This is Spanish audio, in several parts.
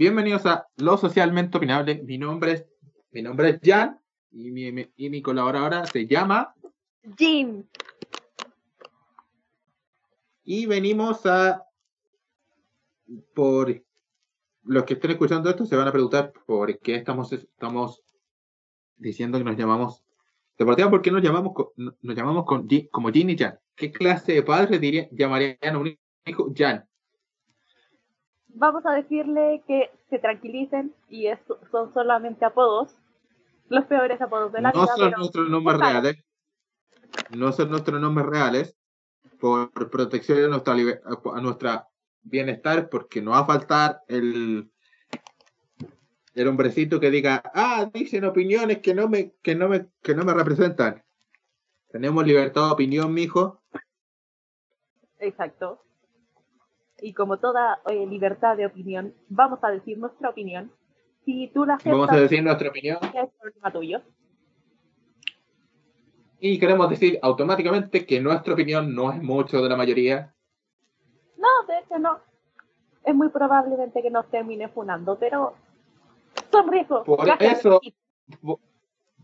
Bienvenidos a Lo Socialmente Opinable. Mi nombre es, mi nombre es Jan y mi, mi- y mi colaboradora se llama Jim. y venimos a por los que estén escuchando esto se van a preguntar por qué estamos estamos diciendo que nos llamamos deportiva por qué nos llamamos nos llamamos con como Jin y Jan. ¿Qué clase de padres diría, llamarían a un hijo Jan? Vamos a decirle que se tranquilicen y es- son solamente apodos. Los peores apodos de la No vida. son pero- nuestros nombres reales. No son nuestros nombres reales. Por protección a nuestra, a nuestra bienestar, porque no va a faltar el, el hombrecito que diga, ah, dicen opiniones que no me, que no me, que no me representan. Tenemos libertad de opinión, mijo. Exacto. Y como toda eh, libertad de opinión, vamos a decir nuestra opinión. Si tú la aceptas, Vamos a decir nuestra opinión. es problema tuyo. Y queremos decir automáticamente que nuestra opinión no es mucho de la mayoría. No, de hecho no. Es muy probablemente que nos termine funando, pero son riesgos. Por Gracias. eso- Por-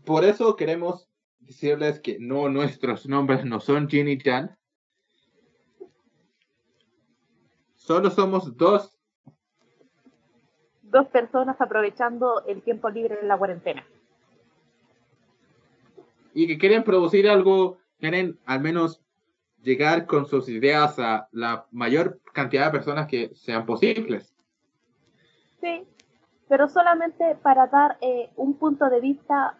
Por eso queremos decirles que no, nuestros nombres no son Jin y Jan. Solo somos dos Dos personas aprovechando el tiempo libre en la cuarentena. y que quieren producir algo, quieren al menos llegar con sus ideas a la mayor cantidad de personas que sean posibles. Sí, pero solamente para dar eh, un punto de vista,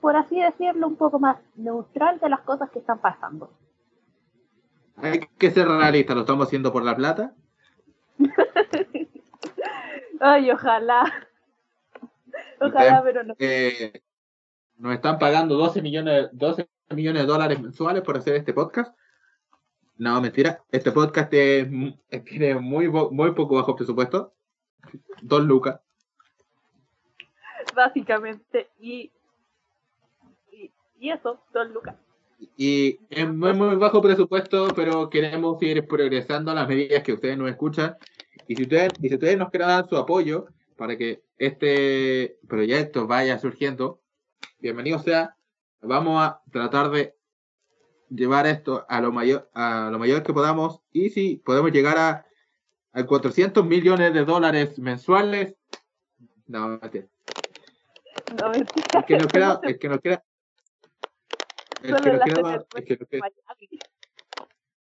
por así decirlo, un poco más neutral de las cosas que están pasando. Hay que ser realistas, lo estamos haciendo por la plata. Ay, ojalá. Ojalá, pero no. Eh, nos están pagando 12 millones, 12 millones de dólares mensuales por hacer este podcast. No, mentira. Este podcast es tiene muy, muy poco bajo presupuesto. Dos lucas. Básicamente. Y, y, y eso, Don Lucas. Y es muy, muy bajo presupuesto, pero queremos ir progresando a las medidas que ustedes nos escuchan. Y si ustedes, y si ustedes nos quieren dar su apoyo para que este proyecto vaya surgiendo, bienvenido sea. Vamos a tratar de llevar esto a lo mayor, a lo mayor que podamos. Y si podemos llegar a, a 400 millones de dólares mensuales, no, mentira. No, mentira. el que nos quiera, No se el que nos quiera, el que quiera, el que quiera- Miami.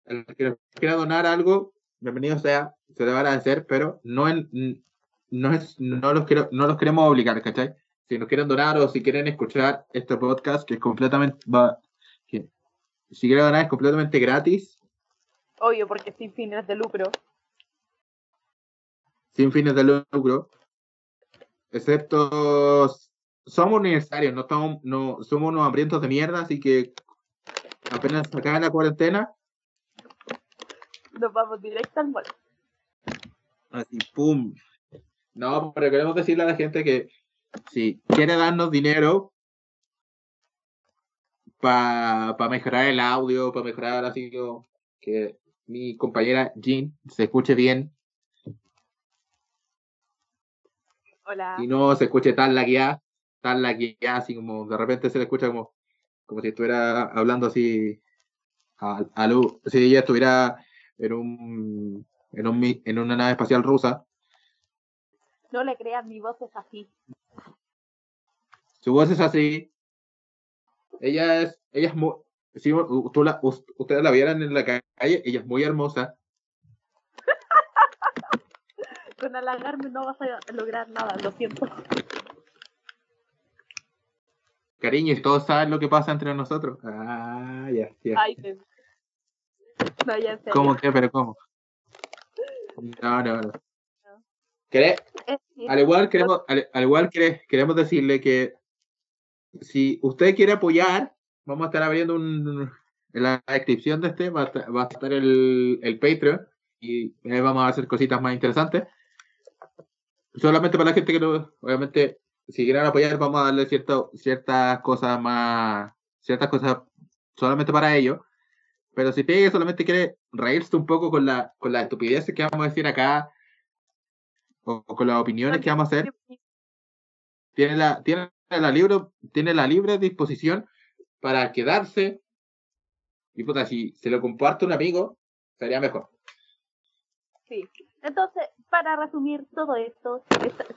el que nos quiera donar algo, bienvenido sea, se le va a agradecer, pero no en, no es, no los quiero, no los queremos obligar, ¿cachai? Si nos quieren donar o si quieren escuchar este podcast que es completamente va, que, si quieren donar es completamente gratis, Obvio, porque sin fines de lucro. sin fines de lucro, excepto somos universitarios, no estamos, no somos unos hambrientos de mierda, así que apenas acabe la cuarentena, Nos vamos directo al mall. Así, pum. No, pero queremos decirle a la gente que si quiere darnos dinero para mejorar el audio, para mejorar así que mi compañera Jean se escuche bien Hola. y no se escuche tan lagueada, tan lagueada, así como de repente se le escucha como, como si estuviera hablando así a, a luz, si ella estuviera en un, en un en una nave espacial rusa. No le crean, mi voz es así. Su voz es así. Ella es, ella es muy, si tú la, us- ustedes la vieran en la calle, ella es muy hermosa. Con halagarme no vas a lograr nada, lo siento. Cariño, y todos saben lo que pasa entre nosotros. Ah, ya, ya. Ay, No, ya serio. ¿Cómo que? ¿Pero cómo? No, no, no. ¿Querés- Es que- Al igual, queremos, al, al igual quere- queremos decirle que si usted quiere apoyar, vamos a estar abriendo un, en la descripción de este, va a estar, va a estar el, el Patreon y ahí vamos a hacer cositas más interesantes. Solamente para la gente que no, obviamente, si quieren apoyar, vamos a darle cierto, ciertas cosas más, ciertas cosas solamente para ellos. Pero si Pegue solamente quiere reírse un poco con la, con las estupideces que vamos a decir acá, o, con las opiniones que vamos a hacer, tiene la, tiene la libre, tiene la libre disposición para quedarse. Y puta, si se lo comparte un amigo, sería mejor. Sí. Entonces, para resumir todo esto,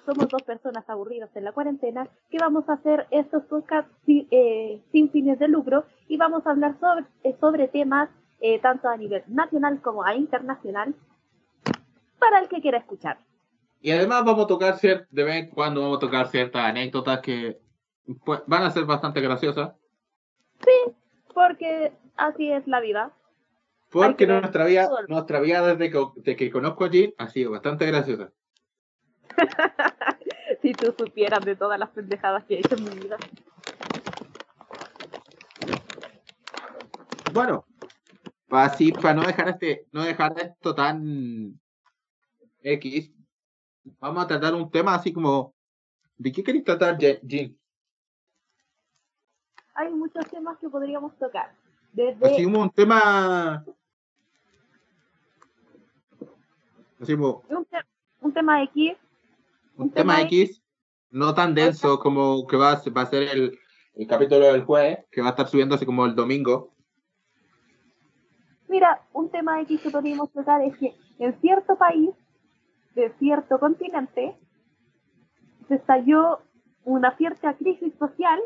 somos dos personas aburridas en la cuarentena que vamos a hacer estos podcasts eh, sin fines de lucro y vamos a hablar sobre, eh, sobre temas eh, tanto a nivel nacional como a internacional para el que quiera escuchar. Y además vamos a tocar de vez en cuando vamos a tocar ciertas anécdotas que pues, van a ser bastante graciosas. Sí, porque así es la vida. Porque nuestra vida, nuestra vida desde que, que conozco a Jean ha sido bastante graciosa. si tú supieras de todas las pendejadas que he hecho en mi vida. Bueno, para así, para no dejar este, no dejar esto tan X, vamos a tratar un tema así como ¿de qué queréis tratar, Jean? Hay muchos temas que podríamos tocar. Desde... Así como un tema un, tema X. Un, tema, X, no tan denso como que va, va a ser el, el capítulo del jueves, que va a estar subiendo así como el domingo. Mira, un tema X que podríamos tocar es que en cierto país, de cierto continente, se estalló una cierta crisis social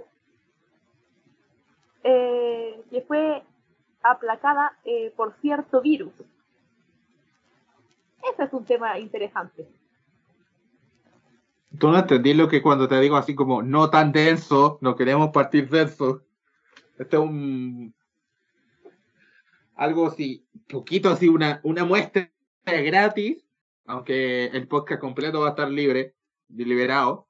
eh, que fue aplacada eh, por cierto virus. Ese es un tema interesante. Tú no entendí lo que cuando te digo así como no tan denso, no queremos partir denso. Este es un. Algo así, poquito así, una, una muestra gratis, aunque el podcast completo va a estar libre, deliberado.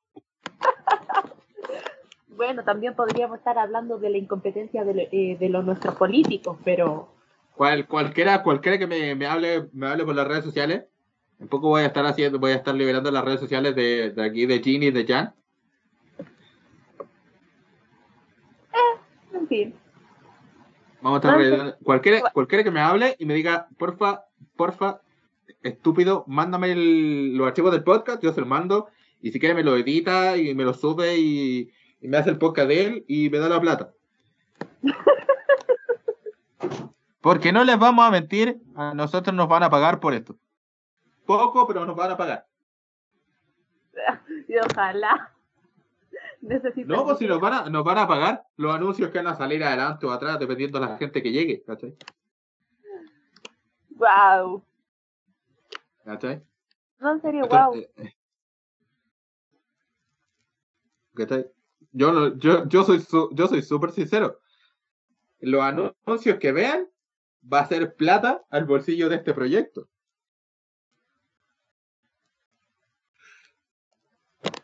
bueno, también podríamos estar hablando de la incompetencia de, eh, de los nuestros políticos, pero cual, cualquiera, cualquiera que me, me, hable, me hable por las redes sociales, un poco voy a estar haciendo, voy a estar liberando las redes sociales de, de aquí, de Ginny y de Jan. Eh, en fin. Vamos a estar cualquiera, cualquiera que me hable y me diga, porfa, porfa, estúpido, mándame los archivos del podcast, yo se los mando, y si quiere me lo edita y me lo sube y, y me hace el podcast de él y me da la plata. Porque no les vamos a mentir, a nosotros nos van a pagar por esto. Poco, pero nos van a pagar. Y ojalá. no, pues si nos van, a, nos van a pagar los anuncios que van a salir adelante o atrás, dependiendo de la gente que llegue, ¿cachai? Wow. ¿Cachai? No, en serio, wow. Eh. ¿Cachai? Yo, yo, yo soy yo soy súper sincero. Los anuncios que vean va a ser plata al bolsillo de este proyecto.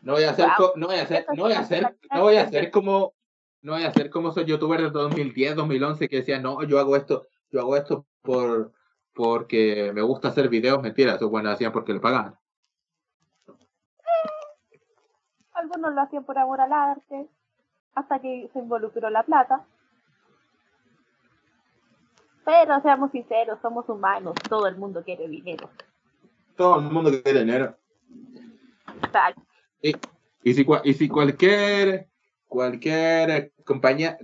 No voy a hacer, no voy a hacer, no voy a hacer, no voy a hacer como, no voy a hacer como soy youtuber de 2010, 2011 que decía, no, yo hago esto, yo hago esto por, porque me gusta hacer videos, mentiras, eso bueno, hacían porque le pagaban. algunos lo hacían por amor al arte, hasta que se involucró la plata. Pero seamos sinceros, somos humanos, todo el mundo quiere dinero. Todo el mundo quiere dinero. Exacto. Y, y, si, y si cualquier, cualquier compañía,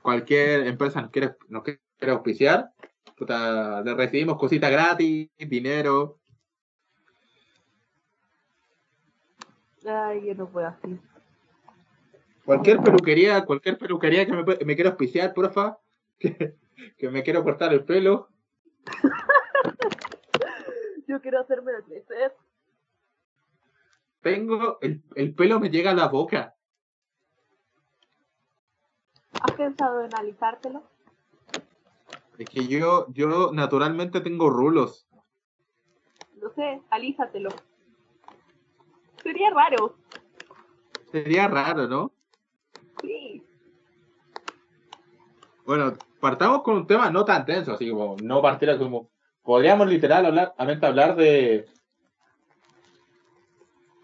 cualquier empresa nos quiere, nos quiere auspiciar, le recibimos cositas gratis, dinero. Ay, yo no puedo así. Cualquier peluquería, cualquier peluquería que me, me quiera auspiciar, porfa, que, que me quiero cortar el pelo. Yo quiero hacerme el crecer. Tengo, el, el pelo me llega a la boca. ¿Has pensado en alisártelo? Es que yo, yo naturalmente tengo rulos. No sé, alízatelo. Sería raro. Sería raro, ¿no? Sí. Bueno, partamos con un tema no tan tenso, así como no partir como. Podríamos literal hablar, hablar de.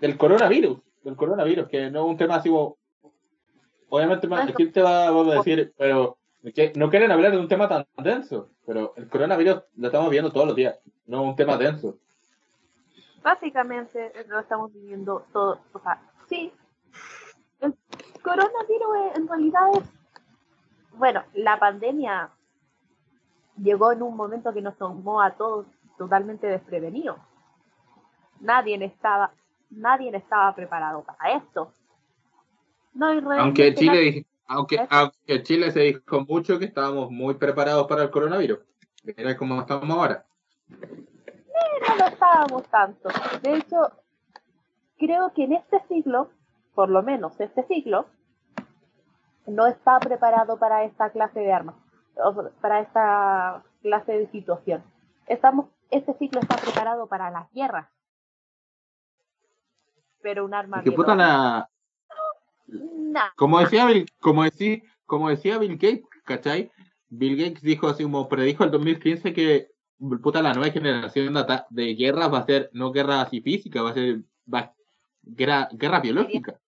del coronavirus. Del coronavirus, que no es un tema así como. Obviamente, más, te va a decir, pero no quieren hablar de un tema tan denso, pero el coronavirus lo estamos viendo todos los días, no es un tema denso. Básicamente lo estamos viviendo todo, o sea, sí, el coronavirus en realidad es, bueno, la pandemia llegó en un momento que nos tomó a todos totalmente desprevenidos. Nadie estaba, nadie estaba preparado para esto. No, aunque Chile, aunque, aunque Chile se dijo mucho que estábamos muy preparados para el coronavirus. Era como estamos ahora. no lo estábamos tanto. De hecho, creo que en este siglo, por lo menos este siglo, no está preparado para esta clase de armas, para esta clase de situación. Estamos, este ciclo está preparado para las guerras. Pero un arma como decía Bill, como decía, como decía Bill Gates, ¿cachai? Bill Gates dijo así como predijo el 2015 que puta la nueva generación de, de guerras va a ser no guerra así física, va a ser guerra, guerra biológica.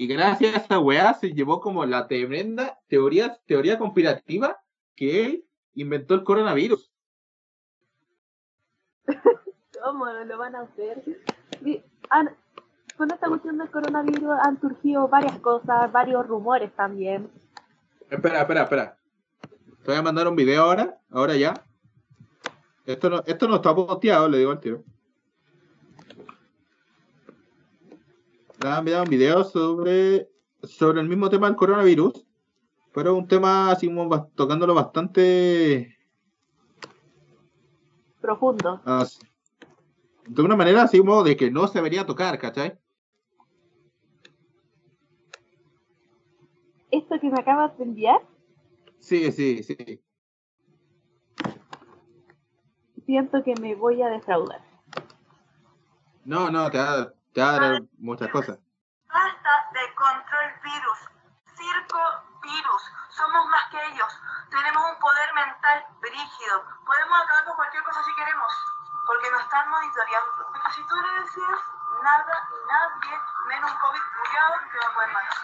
Y gracias a esa weá se llevó como la tremenda teoría, teoría conspirativa que él inventó el coronavirus. ¿Cómo lo van a hacer? con esta cuestión del coronavirus han surgido varias cosas, varios rumores también. Espera, espera, espera. Te voy a mandar un video ahora, ahora ya. Esto no, esto no está posteado, le digo al tiro. Han enviado un video sobre, sobre el mismo tema del coronavirus, pero un tema así como tocándolo bastante profundo. de una manera así como de que no se debería tocar, ¿cachai? esto que me acabas de enviar? Sí, sí, sí. Siento que me voy a defraudar. No, no, te va, te va a dar muchas cosas. Basta de control virus. Circo virus. Somos más que ellos. Tenemos un poder mental brígido. Podemos acabar con cualquier cosa si queremos. Porque nos están monitoreando. Pero si tú le decías nada y nadie, menos un COVID cuidado, te va a poder matar.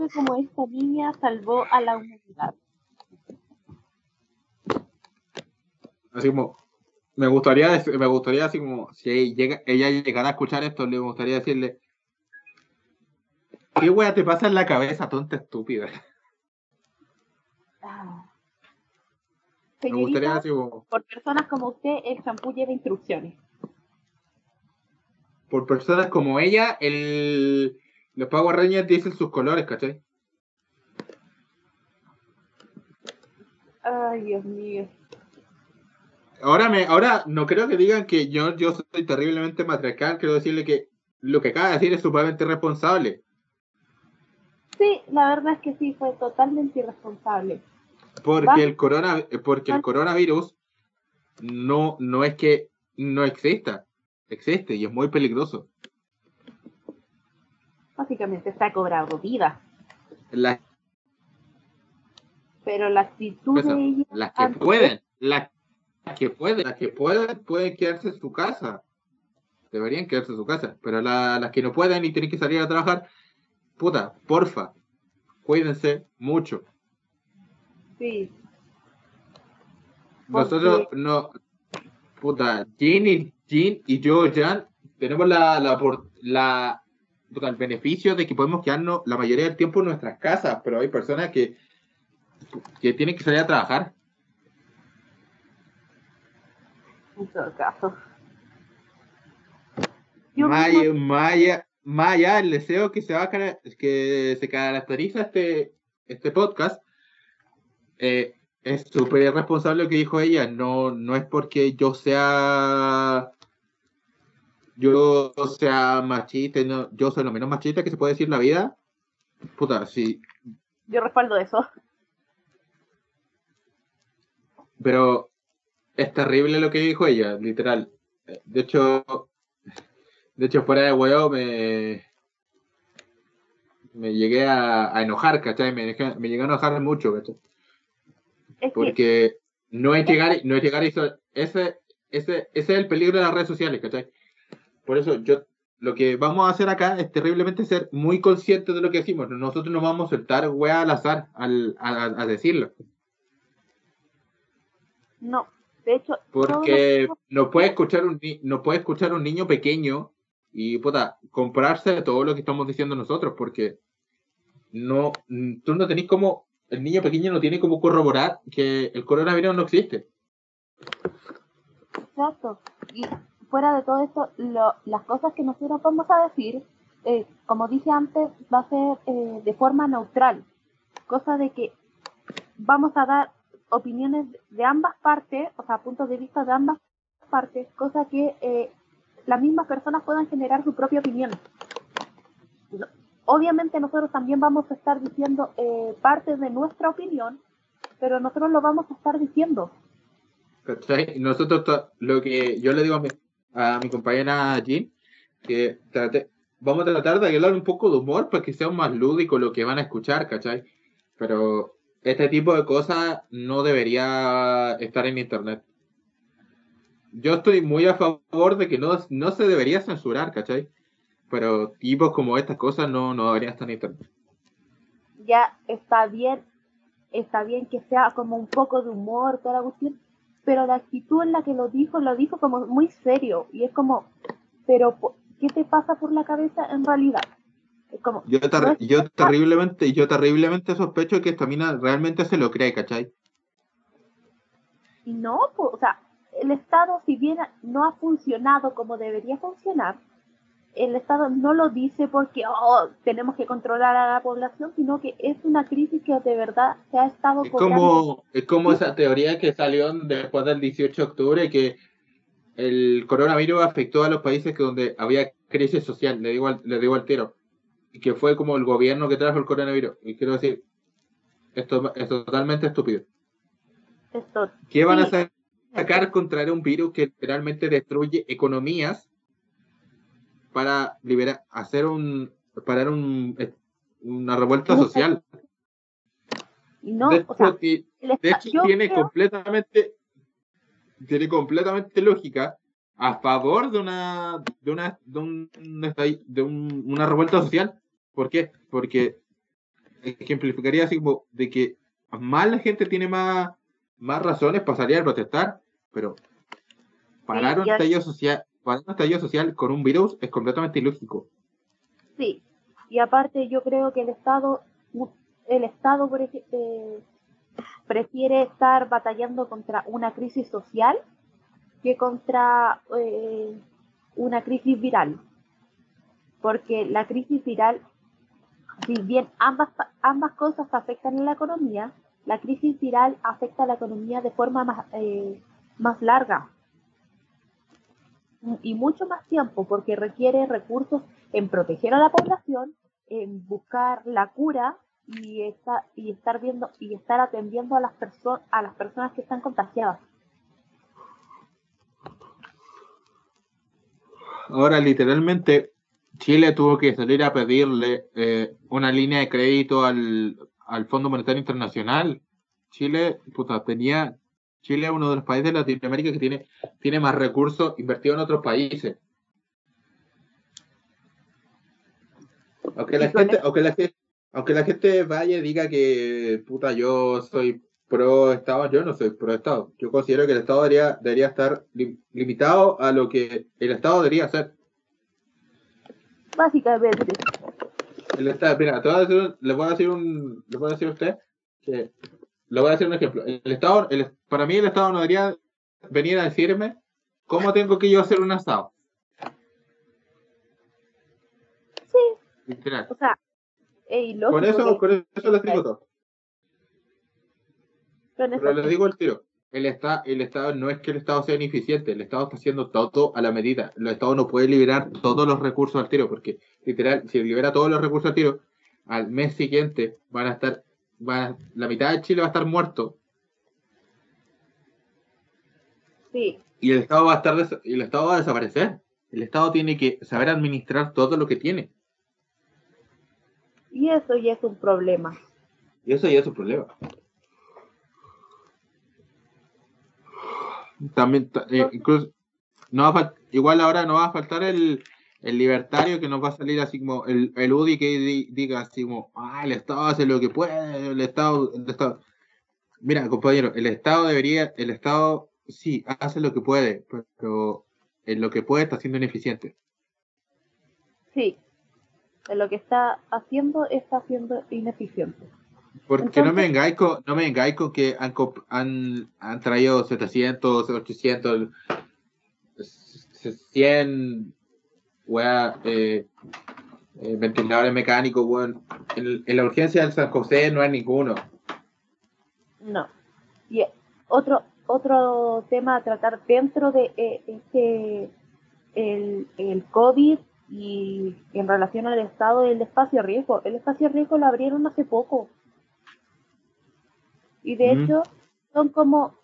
Fue como esta niña salvó a la humanidad. Así como, me gustaría, me gustaría así como, si llega, ella llegara a escuchar esto, le gustaría decirle, ¿qué wea te pasa en la cabeza, tonta estúpida? Ah. me gustaría así como, por personas como usted, el champú lleva instrucciones. Por personas como ella, el los Power Rangers dicen sus colores, ¿cachai? Ay, Dios mío. Ahora, me, ahora no creo que digan que yo, yo soy terriblemente matriarcal, quiero decirle que lo que acaba de decir es sumamente irresponsable. Sí, la verdad es que sí, fue totalmente irresponsable. Porque el corona, porque el coronavirus no, no es que no exista, existe y es muy peligroso básicamente está cobrado vida. Pero la actitud de ella... Las que pueden, las que pueden, las que pueden, pueden quedarse en su casa. Deberían quedarse en su casa. Pero las que no pueden y tienen que salir a trabajar, puta, porfa, cuídense mucho. Sí. Nosotros no, puta, Jean y, Jean y yo, Jan, tenemos la, la, la el beneficio de que podemos quedarnos la mayoría del tiempo en nuestras casas, pero hay personas que, que tienen que salir a trabajar. En todo caso. Maya, Maya, el deseo que se va que se caracteriza este, este podcast eh, es súper irresponsable lo que dijo ella. No, no es porque yo sea yo sea machista, no, yo soy lo menos machista que se puede decir en la vida. Puta, sí. Yo respaldo eso. Pero es terrible lo que dijo ella, literal. De hecho, de hecho, fuera de huevo me. me llegué a, a enojar, ¿cachai? Me, me llegué a enojar mucho, ¿cachai? Es que, Porque no es llegar, no es llegar a eso, ese, ese, ese es el peligro de las redes sociales, ¿cachai? Por eso yo, lo que vamos a hacer acá es terriblemente ser muy conscientes de lo que decimos. Nosotros no vamos a soltar weá al azar al, a, decirlo. no. De hecho, Porque que- no puede escuchar un no puede escuchar un niño pequeño y puta, comprarse todo lo que estamos diciendo nosotros, porque no, tú no tenés como, el niño pequeño no tiene como corroborar que el coronavirus no existe. Exacto. Y fuera de todo esto, lo- las cosas que nosotros vamos a decir, eh, como dije antes, va a ser eh, de forma neutral. Cosa de que vamos a dar opiniones de ambas partes, o sea, puntos de vista de ambas partes, cosa que eh, las mismas personas puedan generar su propia opinión. Obviamente nosotros también vamos a estar diciendo eh, parte de nuestra opinión, pero nosotros lo vamos a estar diciendo. Nosotros, lo que yo le digo a mi, a mi compañera Jean, que trate- vamos a tratar de agregar un poco de humor para que sea más lúdico lo que van a escuchar, ¿cachai? Pero este tipo de cosas no debería estar en internet. Yo estoy muy a favor de que no, no se debería censurar, ¿cachai? Pero tipos como estas cosas no, no deberían estar en internet. ya está bien, está bien que sea como un poco de humor, toda la pero la actitud en la que lo dijo, lo dijo como muy serio, y es como, pero ¿qué te pasa por la cabeza en realidad? Es como, Yo, ter- no es- yo terriblemente, yo terriblemente sospecho que esta mina realmente se lo cree, ¿cachai? y no, po- o sea, el Estado, si bien no ha funcionado como debería funcionar, el Estado no lo dice porque oh, tenemos que controlar a la población, sino que es una crisis que de verdad se ha estado Es como, es como esa teoría que salió después del 18 de octubre que el coronavirus afectó a los países que donde había crisis social, le digo al, le digo al tiro, y que fue como el gobierno que trajo el coronavirus. Y quiero decir, esto es totalmente estúpido. esto. ¿Qué van a sacar contra un virus que literalmente destruye economías para liberar, hacer un, parar un, una revuelta social? No, de o sea, hecho, tiene creo- completamente tiene completamente lógica a favor de una de una de, un, de un- una revuelta social. ¿Por qué? Porque ejemplificaría así como de que más la gente tiene más, más razones para salir a protestar, pero parar un ya- estallido social, parar un estallido social con un virus es completamente ilógico. Sí, y aparte yo creo que el Estado, el Estado por eh, prefiere estar batallando contra una crisis social que contra eh, una crisis viral. Porque la crisis viral, si bien ambas, ambas cosas afectan a la economía, la crisis viral afecta a la economía de forma más, eh, más larga y mucho más tiempo porque requiere recursos en proteger a la población, en buscar la cura y, esta- y estar viendo y estar atendiendo a las personas a las personas que están contagiadas. Ahora, literalmente, Chile tuvo que salir a pedirle eh, una línea de crédito al, al Fondo Monetario Internacional. Chile, puta, tenía. Chile es uno de los países de Latinoamérica que tiene, tiene más recursos invertidos en otros países. Aunque la gente, aunque la gente, aunque la gente vaya y diga que puta yo soy pro Estado, yo no soy pro Estado. Yo considero que el Estado debería, debería estar lim- limitado a lo que el Estado debería hacer. Básicamente, El Estado, mira, te voy a decir le voy a decir un, le voy a decir a usted que le voy a decir un ejemplo. El Estado, el- para mí el Estado no debería venir a decirme cómo tengo que yo hacer un asado. sí, Literal. o sea, es Con eso, con eso les digo todo. Pero les digo el tiro. El, esta, el Estado no es que el Estado sea ineficiente, el Estado está haciendo todo a la medida. El Estado no puede liberar todos los recursos al tiro, porque literal, si libera todos los recursos al tiro, al mes siguiente van a estar, van a- la mitad de Chile va a estar muerto sí, y el Estado va a estar y el Estado va a desaparecer. El Estado tiene que saber administrar todo lo que tiene. Y eso ya es un problema. Y eso ya es un problema. También, eh, incluso, no va igual ahora no va a faltar el, el libertario que nos va a salir así como el, el UDI que diga así como, ah, el Estado hace lo que puede, el Estado, el Estado. Mira, compañero, el Estado debería, el Estado sí hace lo que puede, pero en lo que puede está siendo ineficiente. Sí, en lo que está haciendo está siendo ineficiente. Porque no me vengáis con, no me vengáis con que han, han, han traído 700, 800, 100 eh, eh, ventiladores mecánicos, bueno, en, la urgencia del San José no hay ninguno. No. Y otro, otro tema a tratar dentro de eh, este, el, el COVID y en relación al Estado el espacio riesgo. El espacio riesgo lo abrieron hace poco. Y de hecho, son como,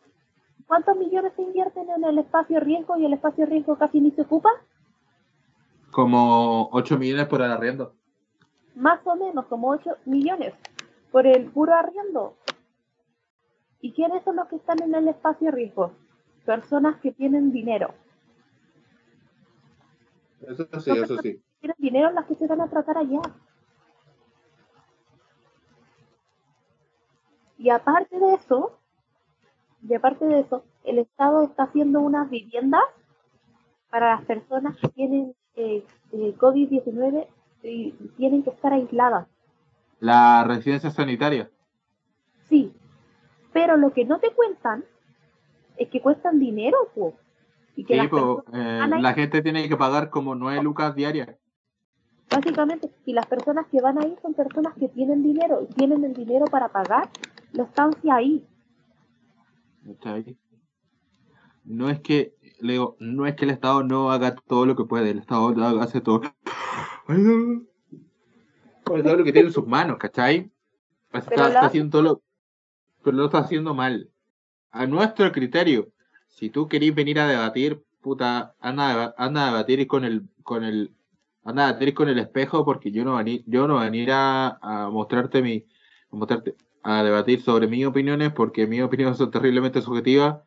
¿cuántos millones se invierten en el espacio riesgo y el espacio riesgo casi ni se ocupa? Como 8 millones por el arriendo. Más o menos, como 8 millones por el puro arriendo. ¿Y quiénes son los que están en el espacio riesgo? Personas que tienen dinero. Eso sí, eso sí. Tienen dinero las que se van a tratar allá. Y aparte de eso, y aparte de eso, el Estado está haciendo unas viviendas para las personas que tienen eh, eh COVID-19 y tienen que estar aisladas. ¿La residencia sanitaria? Sí, pero lo que no te cuentan es que cuestan dinero, Y que eh, la gente tiene que pagar como 9 lucas diarias. Básicamente, y las personas que van ahí son personas que tienen dinero y tienen el dinero para pagar la estancia ahí. Está ahí. No es que, Leo, no es que el Estado no haga todo lo que puede, el Estado hace todo. todo lo que tiene en sus manos, ¿cachai? Está, haciendo todo lo, pero lo está haciendo mal. A nuestro criterio, si tú querís venir a debatir, puta, anda, anda a debatir con el, con el, anda a debatir con el espejo porque yo no venir, yo no venir a, a mostrarte mi, a mostrarte, a debatir sobre mis opiniones porque mis opiniones son terriblemente subjetivas.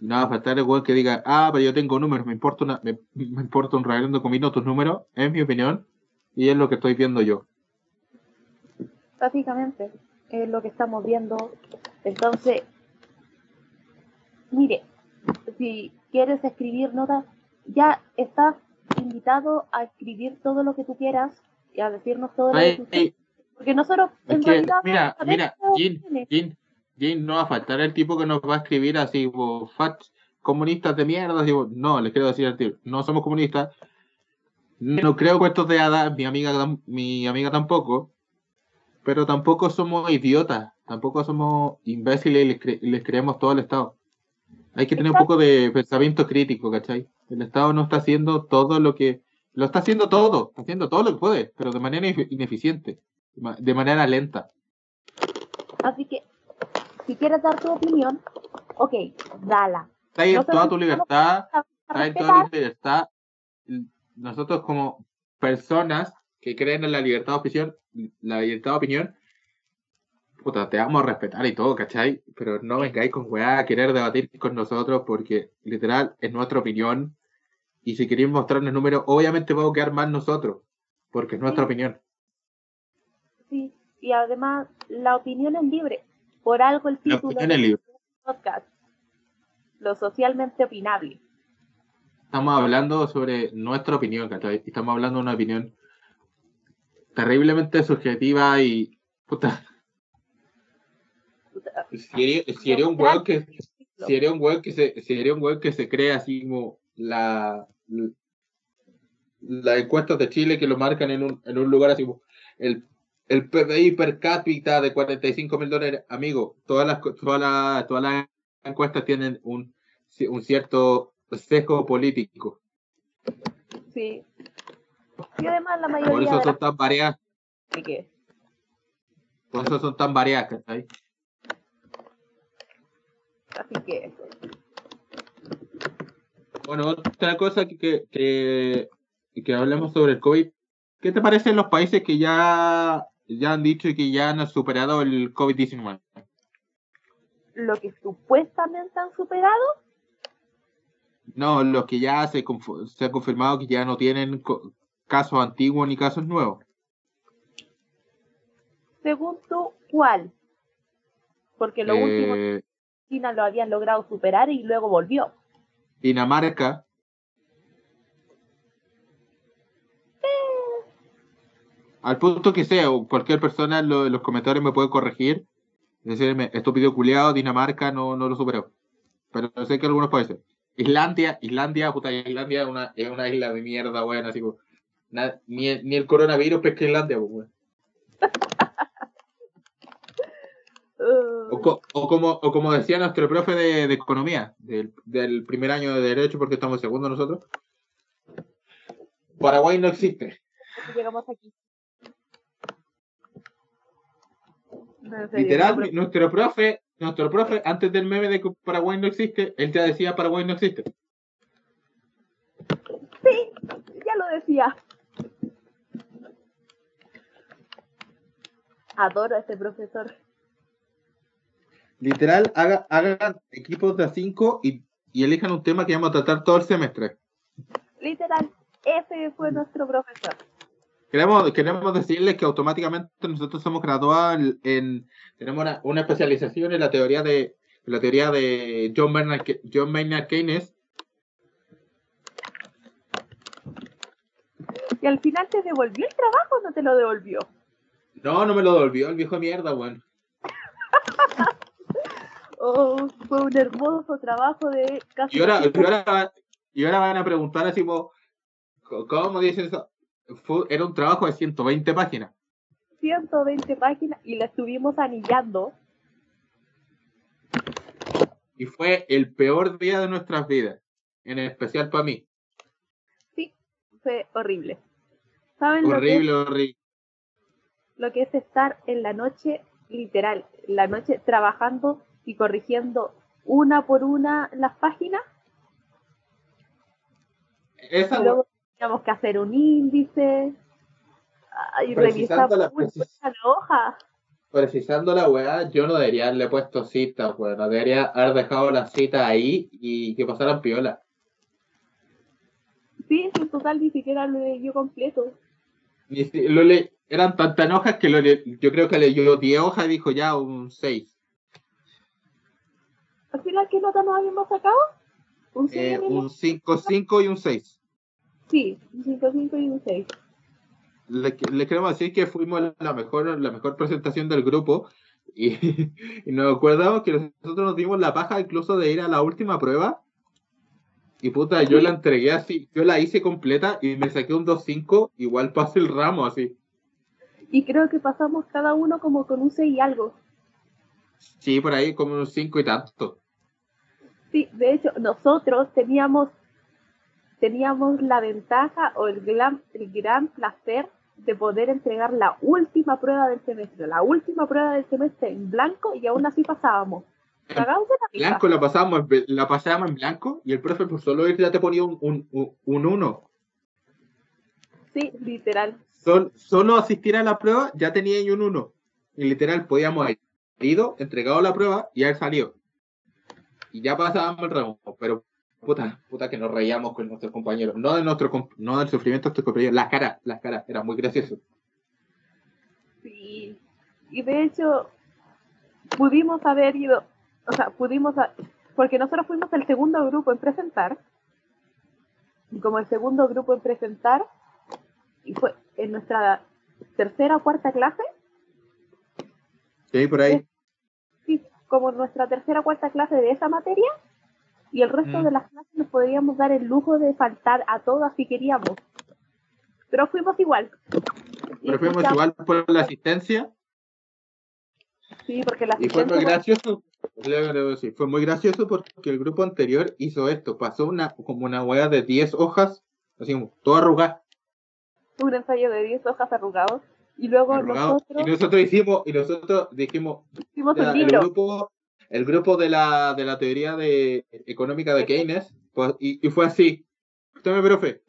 No va a faltar el weón que diga, ah, pero yo tengo números, me importa, una, me, importa un reverendo comino tus números, es mi opinión y es lo que estoy viendo yo. Básicamente, es lo que estamos viendo. Entonces, mire, si quieres escribir notas, ya estás invitado a escribir todo lo que tú quieras y a decirnos todo lo que tú quieras. Porque nosotros, en realidad. Mira, mira, Jin, no va a faltar el tipo que nos va a escribir así, fat, comunistas de mierda. Digo, no, les quiero decir al tío, no somos comunistas. No creo cuentos de hadas, mi amiga, mi amiga tampoco. Pero tampoco somos idiotas, tampoco somos imbéciles y les, creemos todo al Estado. Hay que tener un poco de pensamiento crítico, ¿cachai? El Estado no está haciendo todo lo que. Lo está haciendo todo, está haciendo todo lo que puede, pero de manera ineficiente de manera lenta. Así que, si quieres dar tu opinión, ok, dala. Está ahí toda tu libertad, está ahí toda tu libertad. Nosotros como personas que creen en la libertad de opinión, la libertad de opinión, puta, te vamos a respetar y todo, ¿cachai? Pero no vengáis con weá a querer debatir con nosotros porque literal es nuestra opinión y si queréis mostrarnos números, obviamente vamos a quedar mal nosotros porque es nuestra opinión y además la opinión es libre. Por algo el título del podcast, lo socialmente opinable. Estamos hablando sobre nuestra opinión, Estamos hablando de una opinión terriblemente subjetiva y puta. Si sería un web que sería un web que se sería un web que se crea así como la la encuestas de Chile que lo marcan en un, en un lugar así como el el PBI per cápita de 45 mil dólares, amigo, todas las, todas las, todas las encuestas tienen un, un cierto sesgo político. Sí. Y además la mayoría. Por eso son tan variadas. ¿Y qué? Por eso son tan variadas, Así que. Bueno, otra cosa que, que, que hablemos sobre el COVID. ¿Qué te parece en los países que ya ya han dicho que ya han superado el COVID-19. Lo que supuestamente han superado, No, los que ya se, se ha confirmado que ya no tienen co- casos antiguos ni casos nuevos. según tú, ¿cuál? Porque lo último Eh, China lo habían logrado superar y luego volvió. Dinamarca. Al punto que sea, o cualquier persona en, lo- en los comentarios me puede corregir. Decirme, estúpido culiado, Dinamarca no, no lo superó. Pero sé que algunos pueden ser. Islandia, Islandia, puta, Islandia es una, es una isla de mierda, weón, así como. ni, ni el coronavirus pesca Islandia, pues, weón. O, co- o como, o como decía nuestro profe de, economía, del, del primer año de derecho, porque estamos segundo nosotros, Paraguay no existe. llegamos aquí. No, en serio, Literal, no, nuestro profe, nuestro profe, antes del meme de que Paraguay no existe, él ya decía Paraguay no existe. Sí, ya lo decía. Adoro a este profesor. Literal, haga, hagan equipos de a 5 y, y elijan un tema que vamos a tratar todo el semestre. Literal, ese fue nuestro profesor. Queremos, queremos decirles que automáticamente nosotros somos graduados en, en- tenemos una, una especialización en la teoría de la teoría de John Maynard, Ke- John Maynard Keynes. Y al final te devolvió el trabajo o no te lo devolvió. No, no me lo devolvió el viejo mierda, weón. Oh, fue un hermoso trabajo de casi Y ahora, y 200 ahora, y ahora van a preguntar así como, ¿cómo dicen eso? Fue- era un trabajo de 120 páginas. 120 páginas y la estuvimos anillando. Y fue el peor día de nuestras vidas. En especial para mí. Sí, fue horrible. ¿Saben lo que, es, horrible. lo que es estar en la noche, literal, la noche trabajando y corrigiendo una por una las páginas? Esa luego teníamos que hacer un índice y revisar Precisando la- precis- la hoja. precisando la weá, yo no debería haberle puesto cita, pues. No debería haber dejado la cita ahí y que pasaran piola. Sí, en total ni siquiera lo leyó completo. Ni si- lo le- eran tantas hojas que lo le- yo creo que leyó 10 hojas y dijo ya un 6. Al final, ¿qué nota nos habíamos sacado? ¿Un 6 Eh, un 5, 5 y un 6. Sí, un 5, 5 y un 6. le, le queremos decir que fuimos la mejor, la mejor presentación del grupo y, y nos acordamos que nosotros nos dimos la paja incluso de ir a la última prueba y puta, yo la entregué así, yo la hice completa y me saqué un 2.5, igual pasé el ramo así. Y creo que pasamos cada uno como con un 6 y algo. Sí, por ahí como unos 5 y tanto. Sí, de hecho, nosotros teníamos teníamos la ventaja o el gran, el gran placer de poder entregar la última prueba del semestre, la última prueba del semestre en blanco y aún así pasábamos. Cagados de la risa. Blanco la pasábamos, la pasábamos en blanco y el profe por solo ir ya te ponía un 1. Un, un uno. Sí, literal. Sol- solo asistir a la prueba ya tenía un 1. Y literal podíamos haber ido, entregado la prueba y haber salido. Y ya pasábamos el ramo. Pero puta, puta que nos reíamos con nuestros compañeros. No de nuestro no del sufrimiento de nuestros compañeros. Las caras, las caras, era muy gracioso. Sí. Y de hecho, pudimos haber ido, o sea, pudimos, a- porque nosotros fuimos el segundo grupo en presentar, y como el segundo grupo en presentar, y fue en nuestra tercera o cuarta clase, Sí, por ahí. sí, como nuestra tercera o cuarta clase de esa materia, y el resto Mm. de las clases nos podríamos dar el lujo de faltar a todas si queríamos. Pero fuimos igual. Pero fuimos igual por la asistencia. Sí, porque la Y fue muy asistencia- gracioso. Sí, fue muy gracioso porque el grupo anterior hizo esto. Pasó una como una hueá de 10 hojas, así como todo arrugada. un ensayo de 10 hojas arrugados y luego arrugado, nosotros Y nosotros hicimos, y nosotros dijimos, hicimos un el libro. grupo, el grupo de la, de la teoría de, económica de Keynes, pues, y, y fue así. Tome, profe.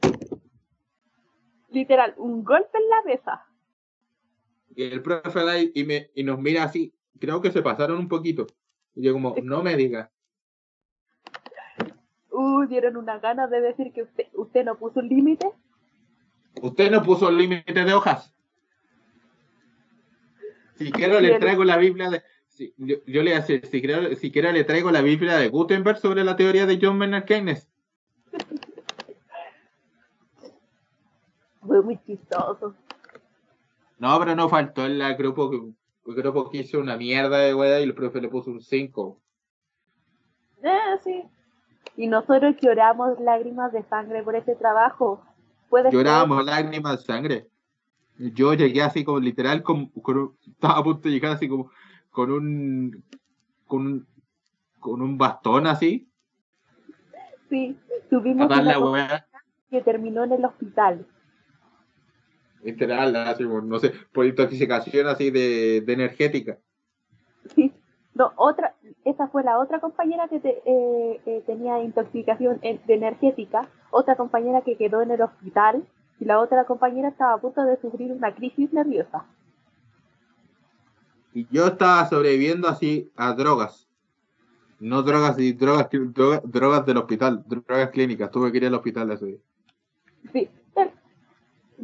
Literal, un golpe en la mesa. Y el profe da y, me, y nos mira así. Creo que se pasaron un poquito. Y yo como, no me diga. Uh, dieron una gana de decir que usted, usted no puso un límite. ¿Usted no puso el límite de hojas? Si quiero le traigo la Biblia de... yo, le voy a si quiero, si quiero le traigo la Biblia de Gutenberg sobre la teoría de John Maynard Keynes. Fue muy chistoso. No, pero no faltó el grupo, el grupo que hizo una mierda de wea y el profe le puso un 5. Eh, sí. Y nosotros lloramos lágrimas de sangre por ese trabajo. Lloramos lágrimas de sangre. Yo llegué así como literal, con, estaba a punto de llegar así como con un, con con un bastón así. Sí, tuvimos una que terminó en el hospital. Literal, así, no sé, por intoxicación así de, de energética. Sí, no, otra, esa fue la otra compañera que eh, eh, tenía intoxicación de energética, otra compañera que quedó en el hospital y la otra compañera estaba a punto de sufrir una crisis nerviosa. Y yo estaba sobreviviendo así a drogas. No drogas y drogas, drogas, del hospital, drogas clínicas. Tuve que ir al hospital ese día. Sí.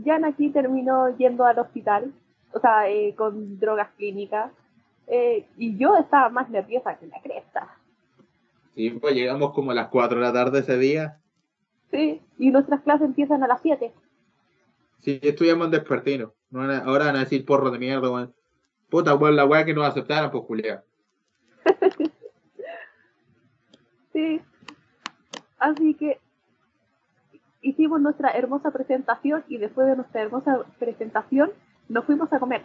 Jan aquí terminó yendo al hospital, o sea, eh, con drogas clínicas. Eh, y yo estaba más nerviosa que la cresta. Sí, pues llegamos como a las 4 de la tarde ese día. Sí, y nuestras clases empiezan a las 7. Sí, estudiamos en despertino. ahora van a decir porro de mierda, weón. Puta, weón, la weá que nos aceptaron, pues Julián. sí. Así que hicimos nuestra hermosa presentación y después de nuestra hermosa presentación nos fuimos a comer.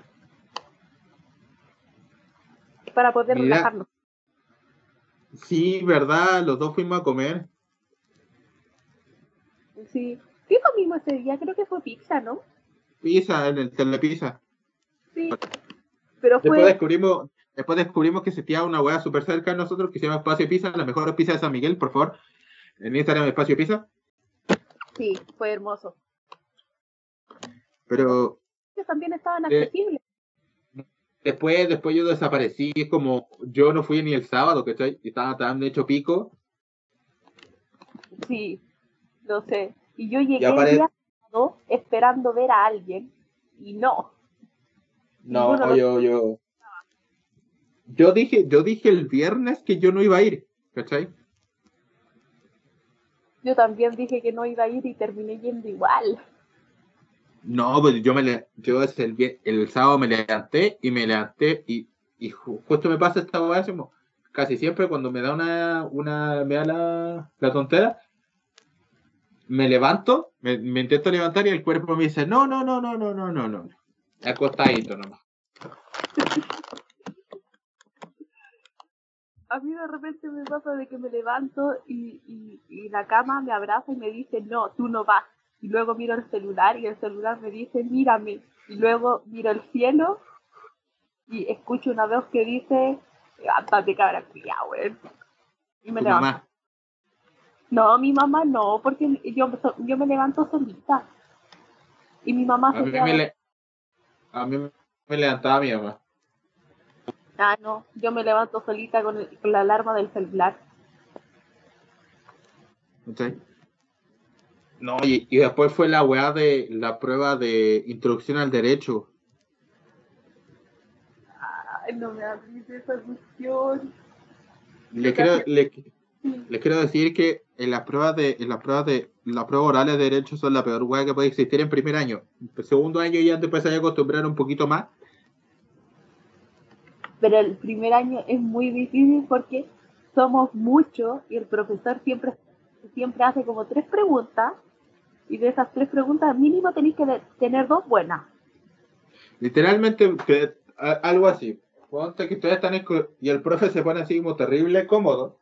Para poder relajarnos. Sí, verdad, los dos fuimos a comer. Sí. ¿Qué comimos ese día? Creo que fue pizza, ¿no? Pizza, en el telepizza. Sí. Pero fue... Después descubrimos, después descubrimos que se tía una hueá súper cerca de nosotros que se llama Espacio Pizza, la mejor pizza de San Miguel, por favor. En Instagram Espacio Pizza. Sí, fue hermoso. Pero... también estaban eh, accesibles. después, después yo desaparecí, es como yo no fui ni el sábado, ¿cachai? Y estaba tan hecho pico. Sí, lo sé. Y yo llegué el día esperando ver a alguien y no. No, yo, yo. Yo dije, yo dije el viernes que yo no iba a ir, ¿cachai? Yo también dije que no iba a ir y terminé yendo igual. No, pues yo me yo el, el sábado me levanté y me levanté y, y justo me pasa esta weá, casi siempre cuando me da una, una me da la, la tontera, me levanto, me, intento levantar y el cuerpo me dice, no, no, no, no, no, no, no, no. Acostadito nomás. A mí de repente me pasa de que me levanto y, y, la cama me abraza y me dice, no, tú no vas. Y luego miro el celular y el celular me dice, mírame. Y luego miro el cielo y escucho una voz que dice, levántate cabra, güey. Y me levanto. No, mi mamá no, porque yo, yo me levanto solita. Y mi mamá a mí me A mí me levantaba mi mamá. Ah, no, yo me levanto solita con, la alarma del celular. Okay. No, y, y, después fue la weá de la prueba de introducción al derecho. Ay, no me abrís esa cuestión. Le quiero, le, les quiero decir que en las pruebas de, en las pruebas de, las pruebas orales de derecho son la peor hueá que puede existir en primer año. En segundo año ya te empiezas a acostumbrar un poquito más. Pero el primer año es muy difícil porque somos muchos y el profesor siempre, siempre hace como tres preguntas y de esas tres preguntas mínimo tenéis que tener dos buenas. Literalmente algo así. Ponte que ustedes están y el profe se pone así como terrible cómodo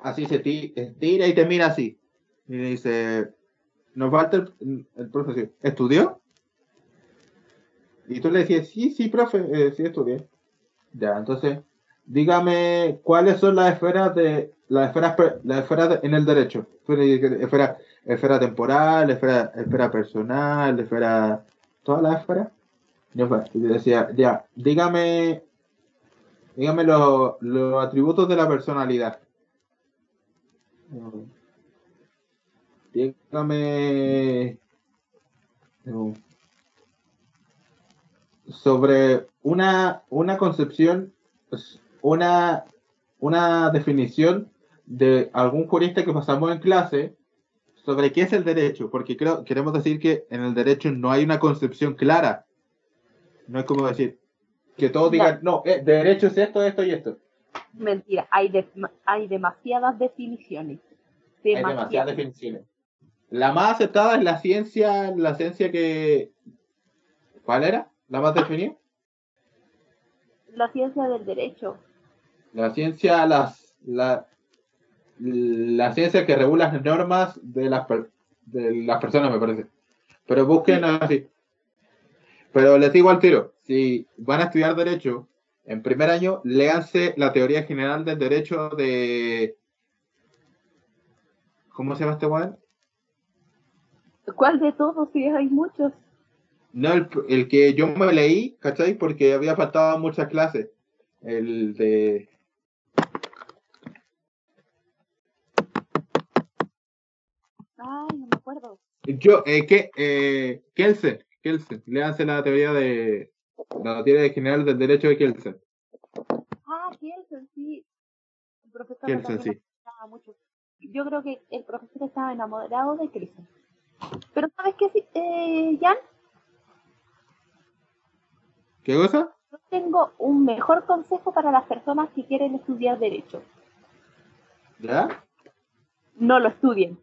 así se tira y te mira así. Y le dice, nos falta el, el profesor. ¿Estudió? Y tú le decías, sí, sí, profe, eh, sí estudié. Ya, entonces, dígame cuáles son las esferas de las esferas, las esferas en el derecho. Esfera, esfera temporal, esfera, esfera personal, esfera toda la esfera. Ya fue. Y decía, ya, dígame, dígame los los atributos de la personalidad. Dígame sobre una, una concepción, pues, una, una definición de algún jurista que pasamos en clase sobre qué es el derecho, porque creo, queremos decir que en el derecho no hay una concepción clara. No es como decir que todos digan, no, eh, derecho es esto, esto y esto. Mentira, hay, hay demasiadas definiciones. Hay demasiadas definiciones. La más aceptada es la ciencia, la ciencia que... ¿Cuál era? ¿La más definida? La ciencia del derecho. La ciencia, las, la, la ciencia que regula las normas de las, de las personas, me parece. Pero busquen así. Pero les digo al tiro, si van a estudiar derecho, en primer año, léanse la teoría general del derecho de... ¿Cómo se llama este weón? ¿Cuál de todos? Sí, hay muchos. No, el, el, que yo me leí, ¿cachai? Porque había faltado muchas clases. El de... Ay, no me acuerdo. Yo, eh, que, eh, Kelsen, Kelsen, léanse la teoría de, la teoría general del derecho de Kelsen. Ah, Kelsen, sí. El profesor Kelsen, sí. Mucho. Yo creo que el profesor estaba enamorado de Kelsen. Pero ¿sabes qué, eh, Jan? ¿Qué cosa? Yo tengo un mejor consejo para las personas que quieren estudiar derecho. ¿Ya? No lo estudien.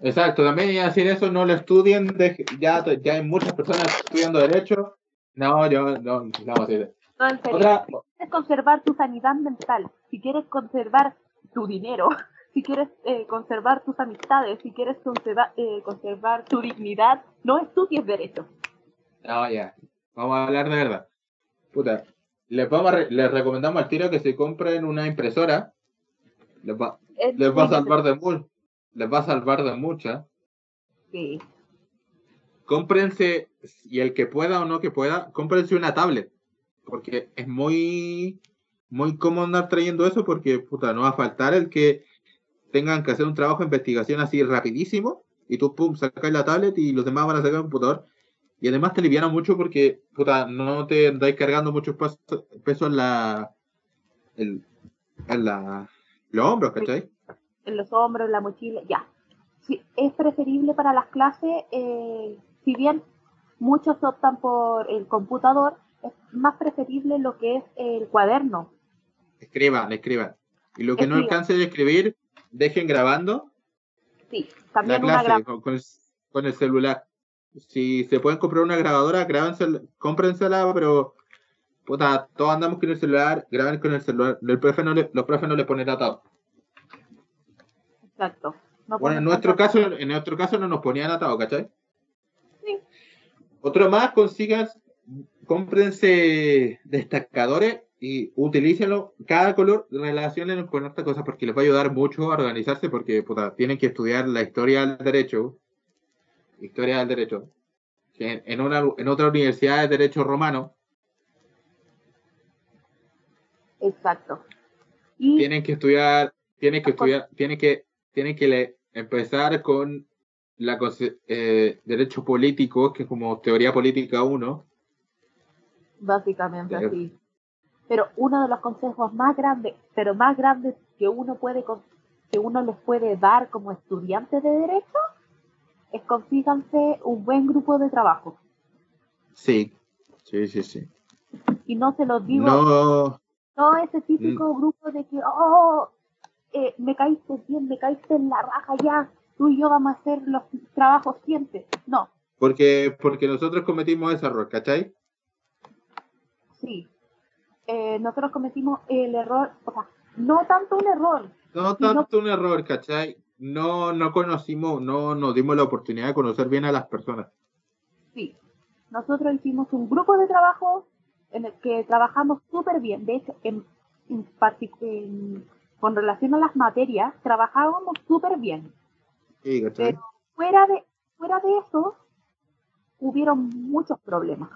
Exacto, también iba a decir eso, no lo estudien, ya, ya hay muchas personas estudiando derecho. No, yo no, no, no, si quieres conservar tu sanidad mental, si quieres conservar tu dinero, si quieres eh, conservar tus amistades, si quieres conservar, eh, conservar tu dignidad, no estudies derecho. No, ya, vamos a hablar de verdad. Puta, les, vamos les recomendamos al tiro que se compren una impresora. Les va, les va a salvar de mucho les va a salvar de muchas. Sí. Cómprense, y el que pueda o no que pueda, cómprense una tablet. Porque es muy, muy cómodo andar trayendo eso porque, puta, no va a faltar el que tengan que hacer un trabajo de investigación así rapidísimo y tú, pum, sacas la tablet y los demás van a sacar el computador. Y además te liviana mucho porque, puta, no te andáis cargando mucho peso en la, en, en la, los hombros, ¿cachai? en los hombros, en la mochila, ya. Es preferible para las clases, eh, si bien muchos optan por el computador, es más preferible lo que es el cuaderno. Escriban, escriban. Y lo que no alcance de escribir, dejen grabando. Sí, también la clase con, el, celular. Si se pueden comprar una grabadora, grábensela, cómprensela, pero puta, todos andamos con el celular, graben con el celular. El profe no le, los profes no le ponen atado. Exacto. bueno, en nuestro caso, en nuestro caso no nos ponían atado, ¿cachai? Otro más, consigan, cómprense destacadores y utilícenlo. Cada color relacionen con esta cosa porque les va a ayudar mucho a organizarse porque puta, tienen que estudiar la historia del derecho. Historia del derecho. En, una, en otra universidad de derecho romano. Exacto. Tienen que estudiar, tienen que estudiar, tienen que tiene que empezar con la eh, derecho político, que es como teoría política 1. Básicamente así. Pero uno de los consejos más grandes, pero más grandes que uno puede que uno les puede dar como estudiantes de derecho es consíganse un buen grupo de trabajo. Sí, sí, sí, sí. Y no se los digo. No. No ese típico mm. grupo de que, oh, eh, me caíste bien, me caíste en la raja ya, tú y yo vamos a hacer los trabajos siempre. No. Porque, porque nosotros cometimos ese error, ¿cachai? Sí. Eh, nosotros cometimos el error, o sea, no tanto un error. No tanto un error, ¿cachai? No, no conocimos, no nos dimos la oportunidad de conocer bien a las personas. Sí. Nosotros hicimos un grupo de trabajo en el que trabajamos súper bien. De hecho, en, en, en, con relación a las materias, trabajábamos súper bien. Sí, Pero fuera de, fuera de eso, hubieron muchos problemas.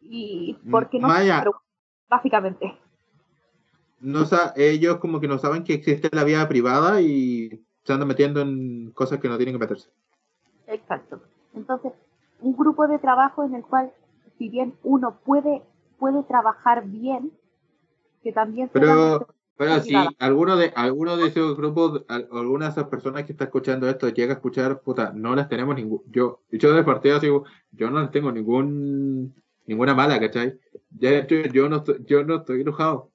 Y porque no Maya. básicamente. No, ellos como que no saben que existe la vida privada y se andan metiendo en cosas que no tienen que meterse. Exacto. Entonces, un grupo de trabajo en el cual, si bien uno puede, puede trabajar bien, que también Pero, pero si alguno de, alguno de esos grupos, al- alguna de esas personas que está escuchando esto llega a escuchar, puta, no les tenemos ningún, yo, yo de partida digo, yo no les tengo ningún, ninguna mala, ¿cachai? Ya de hecho, yo no estoy, yo no estoy enojado.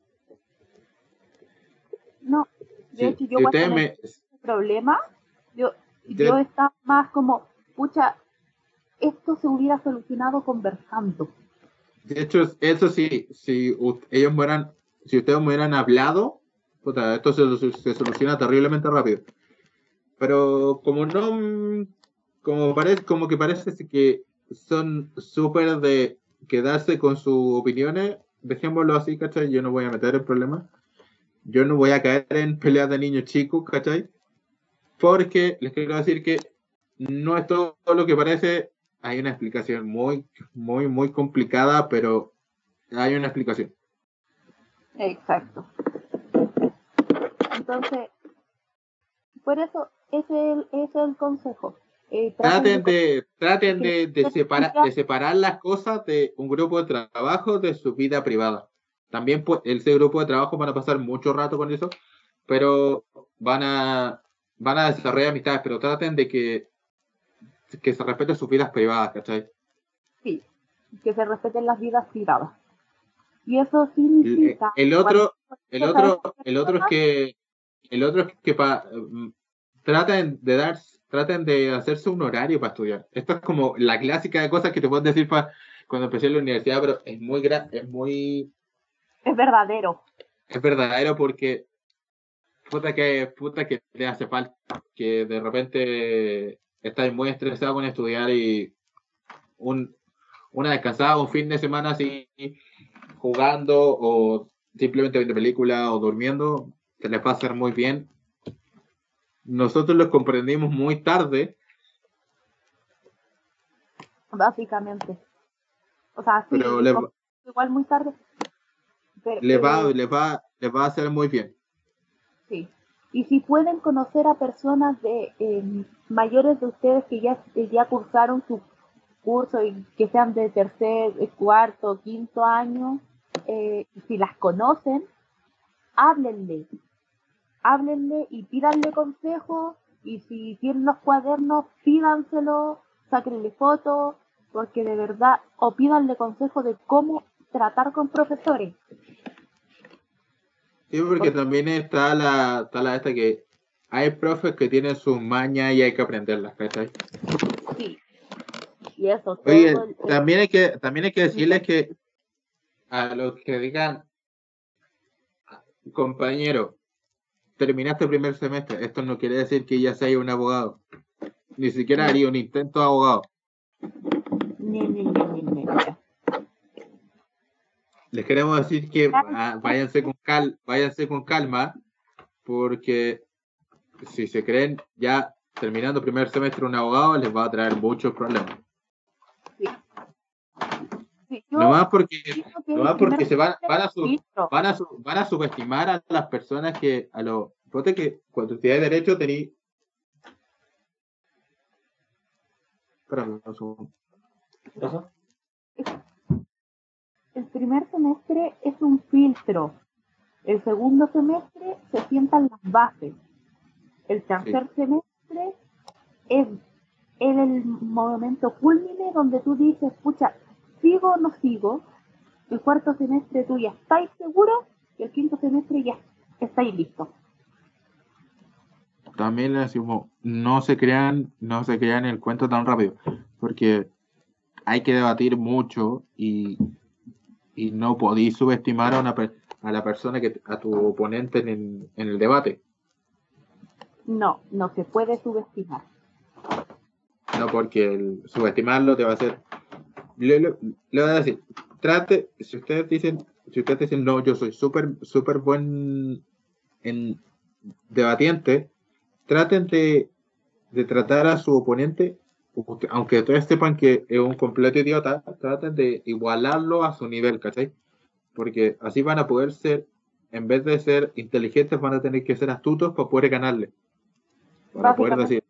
no, de Si, hecho yo cuando ustedes me- problema, yo, Yo- yo estaba más como, pucha, esto se hubiera solucionado conversando. De hecho, eso sí, si ellos me hubieran, si ustedes me hubieran hablado, puta, esto se, soluciona terriblemente rápido. Pero como no, como parece, como que parece que son súper de quedarse con sus opiniones, dejémoslo así, ¿cachai? Yo no voy a meter el problema. Yo no voy a caer en peleas de niños chicos, ¿cachai? Porque les quiero decir que no es todo lo que parece, hay una explicación muy, muy, muy complicada, pero hay una explicación. Exacto. Entonces, por eso ese es el, ese es el consejo. Eh, Traten de- de, traten de, de separar, de separar las cosas de un grupo de trabajo de su vida privada. También pues, ese grupo de trabajo van a pasar mucho rato con eso, pero van a, van a desarrollar amistades, pero traten de que, que se respeten sus vidas privadas, ¿cachai? Sí, que se respeten las vidas privadas. Y eso El, significa... el otro, el otro, el otro es que, el otro es que pa- mm, traten de dar, traten de hacerse un horario para estudiar. Esto es como la clásica de cosas que te puedo decir para cuando empecé en la universidad, pero es muy es muy, Es verdadero. es verdadero porque puta que, puta que te hace falta, que de repente estás muy estresado con estudiar y un, una descansada, un fin de semana así jugando o simplemente viendo película o durmiendo, se les va a hacer muy bien. Nosotros lo comprendimos muy tarde, básicamente. O sea, sí, pero igual muy tarde. Pero, le va, pero, le va, le va a hacer muy bien. sí. Y si pueden conocer a personas de eh, mayores de ustedes que ya, que ya cursaron su curso y que sean de tercer, cuarto, quinto año, eh, si las conocen, háblenle. Háblenle y pídanle consejos. Y si tienen los cuadernos, pídanselo, sáquenle fotos, porque de verdad, o pídanle consejos de cómo tratar con profesores. Sí, porque también está la, está la esta que hay profes que tienen sus mañas y hay que aprenderlas, ¿cachai? Y eso, Oye, el- también hay que, también hay que decirles que a los que digan, compañero, terminaste el primer semestre, esto no quiere decir que ya sea un abogado. Ni siquiera haría un intento de abogado. Ni, ni, ni, ni, ni. Les queremos decir que ah, váyanse con cal, váyanse con calma, porque si se creen ya terminando el primer semestre un abogado, les va a traer muchos problemas. Sí, yo Nomás porque, nomás porque se van, van a van a, van a subestimar a las personas que, a los, ponte que cuando estudiáis derecho tení, espérame. El primer semestre es un filtro. El segundo semestre se sientan las bases. El tercer semestre es en el momento culmine donde tú dices, pucha, ¿sigo o no sigo? El cuarto semestre tú ya estáis seguro y el quinto semestre ya estáis listos. También le decimos, no se crean, no se crean el cuento tan rápido, porque hay que debatir mucho y, y no podéis subestimar a una a la persona que a tu oponente en, el- en el debate. No, no se puede subestimar. No, porque el subestimarlo te va a hacer. Le, le- le voy a decir, trate, si ustedes dicen, si ustedes dicen, no, yo soy súper, súper buen en debatiente, traten de, de tratar a su oponente aunque ustedes sepan que es un completo idiota, traten de igualarlo a su nivel, ¿cachai? Porque así van a poder ser, en vez de ser inteligentes, van a tener que ser astutos para poder ganarle. Para poder decir.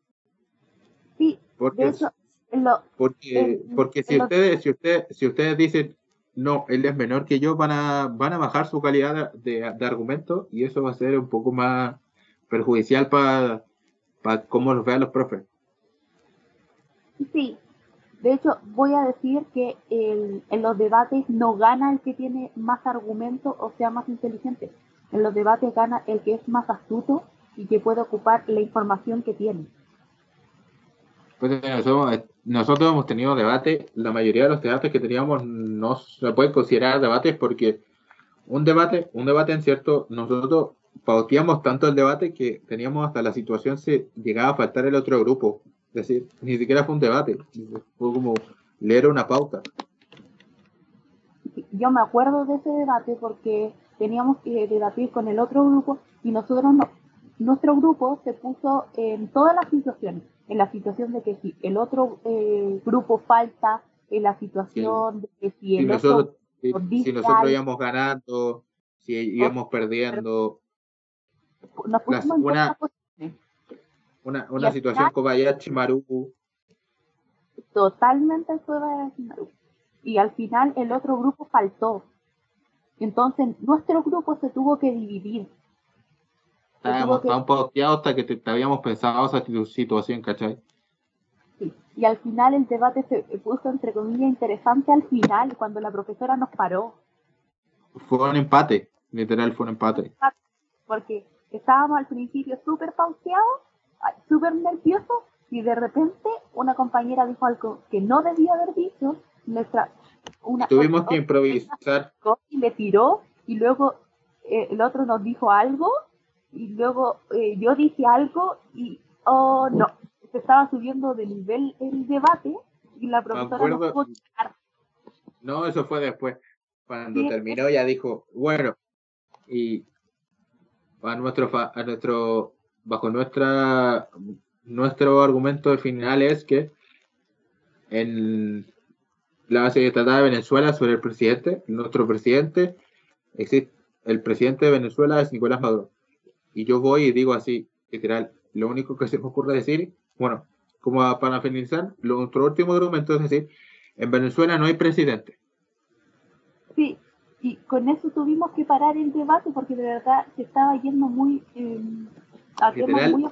Sí, porque, porque, porque si, ustedes, si, ustedes, si ustedes dicen, no, él es menor que yo, van a, van a bajar su calidad de, de argumento y eso va a ser un poco más perjudicial para para cómo los vean los profes. Sí, de hecho voy a decir que en los debates no gana el que tiene más argumentos o sea más inteligente. En los debates gana el que es más astuto y que puede ocupar la información que tiene. Pues nosotros, nosotros hemos tenido debate, la mayoría de los debates que teníamos no se pueden considerar debates porque un debate, un debate en cierto, nosotros pauteamos tanto el debate que teníamos hasta la situación se llegaba a faltar el otro grupo. Es decir, ni siquiera fue un debate, fue como leer una pauta. Yo me acuerdo de ese debate porque teníamos que debatir con el otro grupo y nosotros no, nuestro grupo se puso en todas las situaciones, en la situación de que si el otro eh, grupo falta, en la situación de que si el otro si, nosotros íbamos ganando, si íbamos perdiendo, una, una, una situación como Kobayashi Maru. Totalmente Kobayashi Maru. Y al final el otro grupo faltó. Entonces nuestro grupo se tuvo que dividir. Estábamos tan posteados hasta que te, habíamos pensado esa situación, ¿cachai? Sí. Y al final el debate se puso entre comillas interesante al final, cuando la profesora nos paró. Fue un empate, literal fue un empate. Porque estábamos al principio súper pauseados, súper nerviosos, y de repente una compañera dijo algo que no debía haber dicho, nuestra, una, Tuvimos que improvisar. Y le tiró, y luego eh, el otro nos dijo algo, y luego eh, yo dije algo, y oh no, se estaba subiendo de nivel el debate, y la profesora no pudo No, eso fue después. Cuando terminó ya dijo, bueno, y a nuestro, a nuestro bajo nuestra nuestro argumento final es que en la base de Tratado de Venezuela sobre el presidente, nuestro presidente, existe, el presidente de Venezuela es Nicolás Maduro. Y yo voy y digo así, literal, lo único que se me ocurre decir, bueno, como para finalizar, nuestro último argumento es decir, en Venezuela no hay presidente. Sí, y con eso tuvimos que parar el debate porque de verdad se estaba yendo muy eh, a muy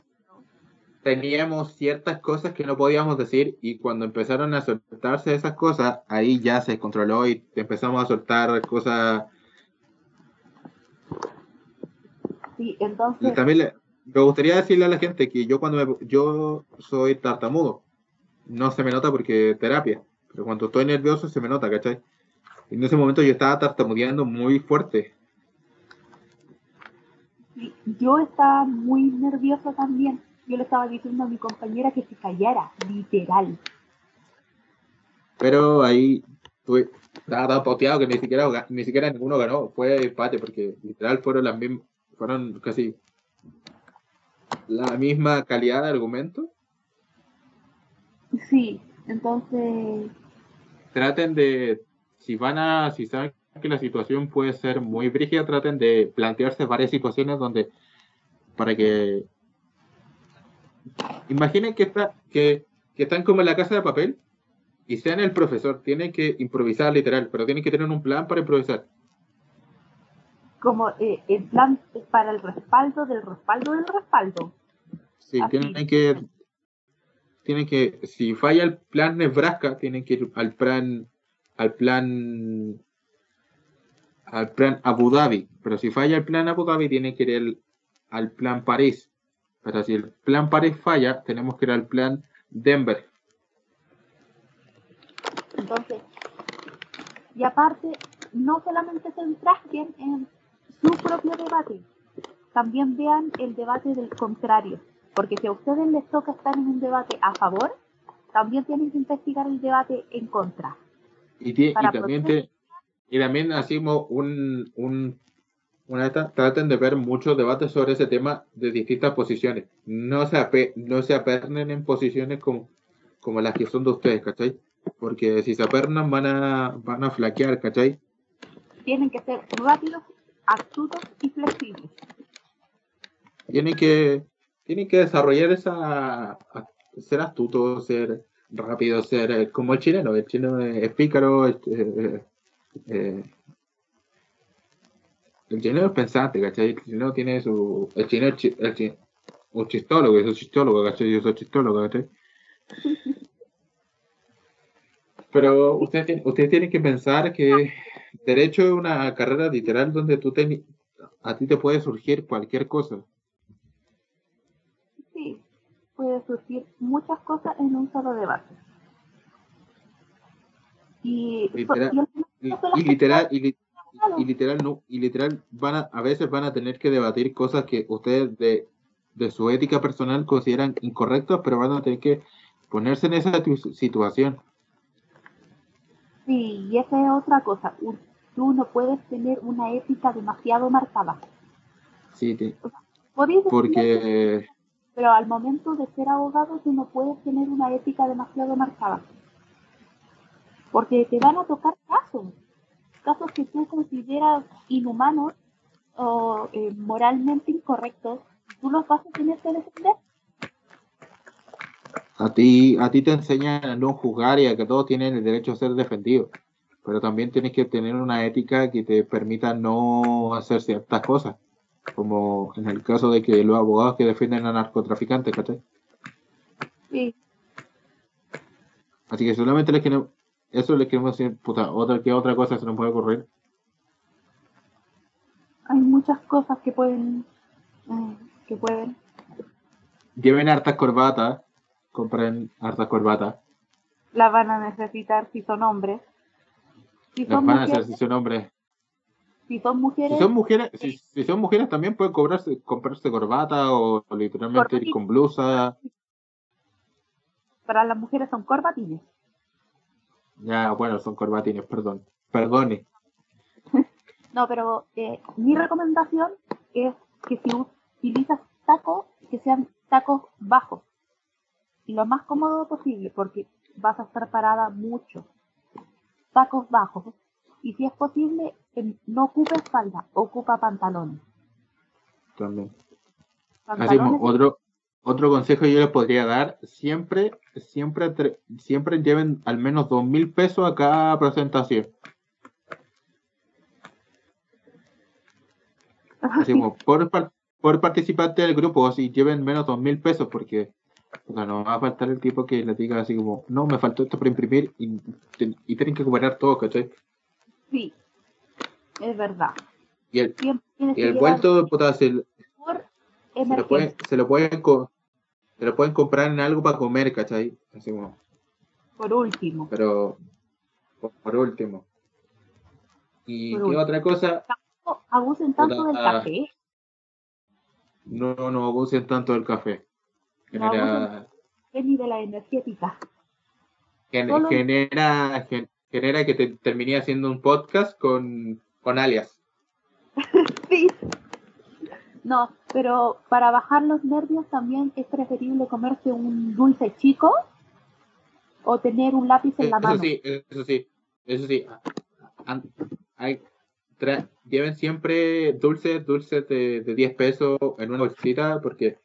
teníamos ciertas cosas que no podíamos decir y cuando empezaron a soltarse esas cosas, ahí ya se controló y empezamos a soltar cosas. Sí, entonces. también me gustaría decirle a la gente que yo cuando me, yo soy tartamudo, no se me nota porque terapia, pero cuando estoy nervioso se me nota, ¿cachai? En ese momento yo estaba tartamudeando muy fuerte. Yo estaba muy nerviosa también. Yo le estaba diciendo a mi compañera que se callara, literal. Pero ahí tuve, estaba tan poteado que ni siquiera, ni siquiera ninguno ganó. Fue empate porque literal fueron las mismas, fueron casi la misma calidad de argumento. Sí, entonces traten de si van a, si saben que la situación puede ser muy brígida, traten de plantearse varias situaciones donde, para que, imaginen que, está, que, que están como en la casa de papel y sean el profesor, tienen que improvisar literal, pero tienen que tener un plan para improvisar. Como eh, el plan para el respaldo del respaldo del respaldo. Sí, tienen que, tienen que, si falla el plan Nebraska, tienen que ir al plan al plan al plan Abu Dhabi, pero si falla el plan Abu Dhabi tiene que ir al plan París. Pero si el plan París falla, tenemos que ir al plan Denver. Entonces, y aparte, no solamente se enfrasquen en su propio debate, también vean el debate del contrario, porque si a ustedes les toca estar en un debate a favor, también tienen que investigar el debate en contra. Y, también y también hacemos un, un una traten de ver muchos debates sobre ese tema de distintas posiciones. No se, no se apernen en posiciones como, como las que son de ustedes, ¿cachai? Porque si se apernan van a, van a flaquear, ¿cachai? Tienen que ser rápidos, astutos y flexibles. Tienen que, tienen que desarrollar esa, ser astuto, ser rápido, ser eh, como el chileno, el chileno es pícaro, es, eh, eh, el chileno es pensante, ¿cachai? El chileno tiene su, el chileno es el chi- un chistólogo, es un chistólogo, ¿cachai? Yo soy chistólogo, ¿cachai? Pero ustedes, ustedes tienen que pensar que derecho es una carrera literal donde tú te, a ti te puede surgir cualquier cosa. Sí, puede surgir muchas cosas en un solo debate. Y, Literal- y literal, y, li- y literal no, y literal van a, a veces van a tener que debatir cosas que ustedes de, de su ética personal consideran incorrectas, pero van a tener que ponerse en esa tu- situación. Sí, y esa es otra cosa. Tú no puedes tener una ética demasiado marcada. Sí, te- que- porque pero al momento de ser abogado tú no puedes tener una ética demasiado marcada. Porque te van a tocar casos. Casos que tú consideras inhumanos o eh, moralmente incorrectos. Tú los vas a tener que defender. A ti, a ti te enseñan a no juzgar y a que todos tienen el derecho a ser defendidos. Pero también tienes que tener una ética que te permita no hacer ciertas cosas. Como en el caso de que los abogados que defienden a narcotraficantes, ¿cachai? Sí, Así que solamente les queremos, eso les queremos decir, puta, otra, ¿qué otra cosa se nos puede ocurrir? hay muchas cosas que pueden eh, que pueden Lleven hartas corbatas, compren hartas corbatas, la van a necesitar si son hombres. Si las son van a hacer mujeres, si son hombres. si son Si mujeres, son mujeres, si, si son mujeres también pueden cobrarse, comprarse corbata o, o literalmente ir con blusa. para las mujeres son corbatines. Ya, bueno, son corbatines, perdón. Perdone. No, pero eh, mi recomendación es que si utilizas tacos, que sean tacos bajos. Lo más cómodo posible, porque vas a estar parada mucho. Tacos bajos. Y si es posible, em, no ocupes falda, ocupa pantalones. También. Así como otro, otro consejo yo les podría dar, siempre, siempre, tre- siempre lleven al menos dos mil pesos a cada presentación. Así como por, por participante del grupo, si lleven menos dos mil pesos, porque o sea, no va a faltar el tipo que les diga así como, no, me faltó esto para imprimir y, y tienen que cooperar todo, ¿cachai? Sí, es verdad. Y el, y el vuelto, puta, se, se lo pueden, se lo pueden se lo pueden comprar en algo para comer, ¿cachai? Así como, por último. pero por, por último. ¿Y Por qué último. otra cosa? No abusen tanto del Puta, café. No, no abusen tanto del café. Genera, ni de la energética. gen- Solo- genera, gen- genera que te terminé haciendo un podcast con, con alias. Sí. No, pero para bajar los nervios también es preferible comerse un dulce chico o tener un lápiz en la Eso mano. sí, eso sí, eso sí. Hay- tra- lleven siempre dulces, dulces de, de 10 pesos en una bolsita porque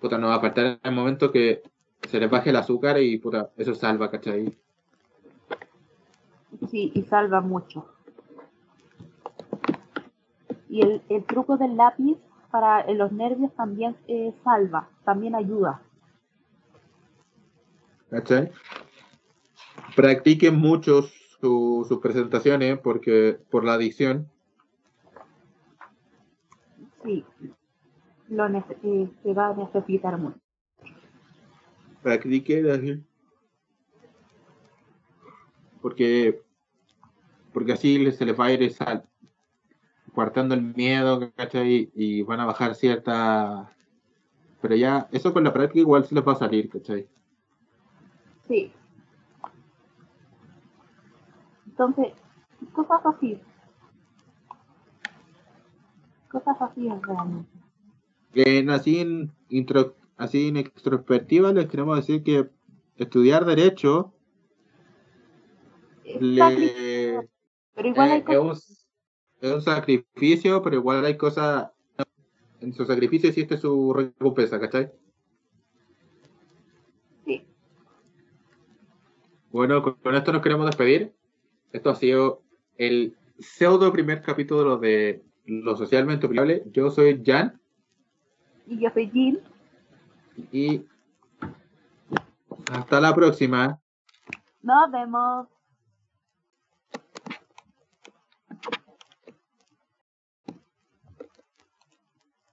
puta, no va a faltar el momento que se les baje el azúcar y puta, eso salva, ¿cachai? Sí, y salva mucho. Y el, el truco del lápiz para eh, los nervios también eh, salva, también ayuda. ¿Cachai? Practiquen mucho su- sus presentaciones porque por la adicción. Sí, lo eh, se va a necesitar mucho. Practiquen así. Porque, porque así les- se les va a ir sal- cuartando el miedo, ¿cachai? Y van a bajar cierta... Pero ya, eso con la práctica igual se les va a salir, ¿cachai? Sí. Entonces, cosas así. Cosas así es realmente. En, así, en intro, así en extrospectiva les queremos decir que estudiar derecho Es le- sacrificio, pero igual eh, es, un, es un sacrificio, pero igual hay cosas. En su sacrificio existe su recompensa, ¿cachai? Sí. Bueno, con, con esto nos queremos despedir. Esto ha sido el pseudo primer capítulo de Lo Socialmente Opinable. Yo soy Jan Y yo soy Jean. y hasta la próxima. Nos vemos.